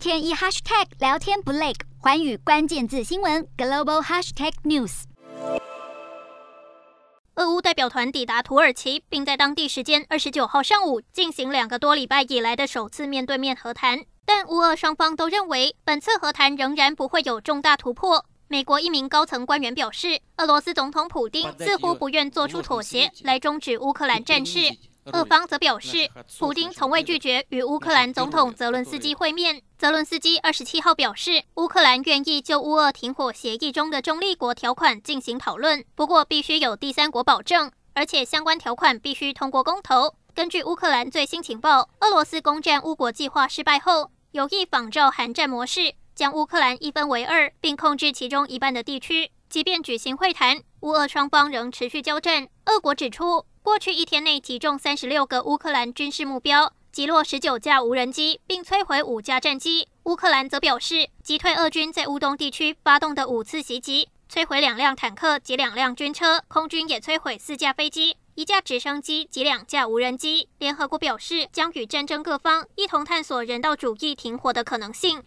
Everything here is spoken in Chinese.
天一 hashtag 聊天不累，寰宇关键字新闻 global hashtag news。俄乌代表团抵达土耳其，并在当地时间二十九号上午进行两个多礼拜以来的首次面对面和谈。但乌俄双方都认为，本次和谈仍然不会有重大突破。美国一名高层官员表示，俄罗斯总统普丁似乎不愿做出妥协来终止乌克兰战事。俄方则表示，普京从未拒绝与乌克兰总统泽伦斯基会面。泽伦斯基二十七号表示，乌克兰愿意就乌俄停火协议中的中立国条款进行讨论，不过必须有第三国保证，而且相关条款必须通过公投。根据乌克兰最新情报，俄罗斯攻占乌国计划失败后，有意仿照韩战模式，将乌克兰一分为二，并控制其中一半的地区。即便举行会谈，乌俄双方仍持续交战。俄国指出，过去一天内击中三十六个乌克兰军事目标，击落十九架无人机，并摧毁五架战机。乌克兰则表示，击退俄军在乌东地区发动的五次袭击，摧毁两辆坦克及两辆军车，空军也摧毁四架飞机。一架直升机及两架无人机。联合国表示，将与战争各方一同探索人道主义停火的可能性。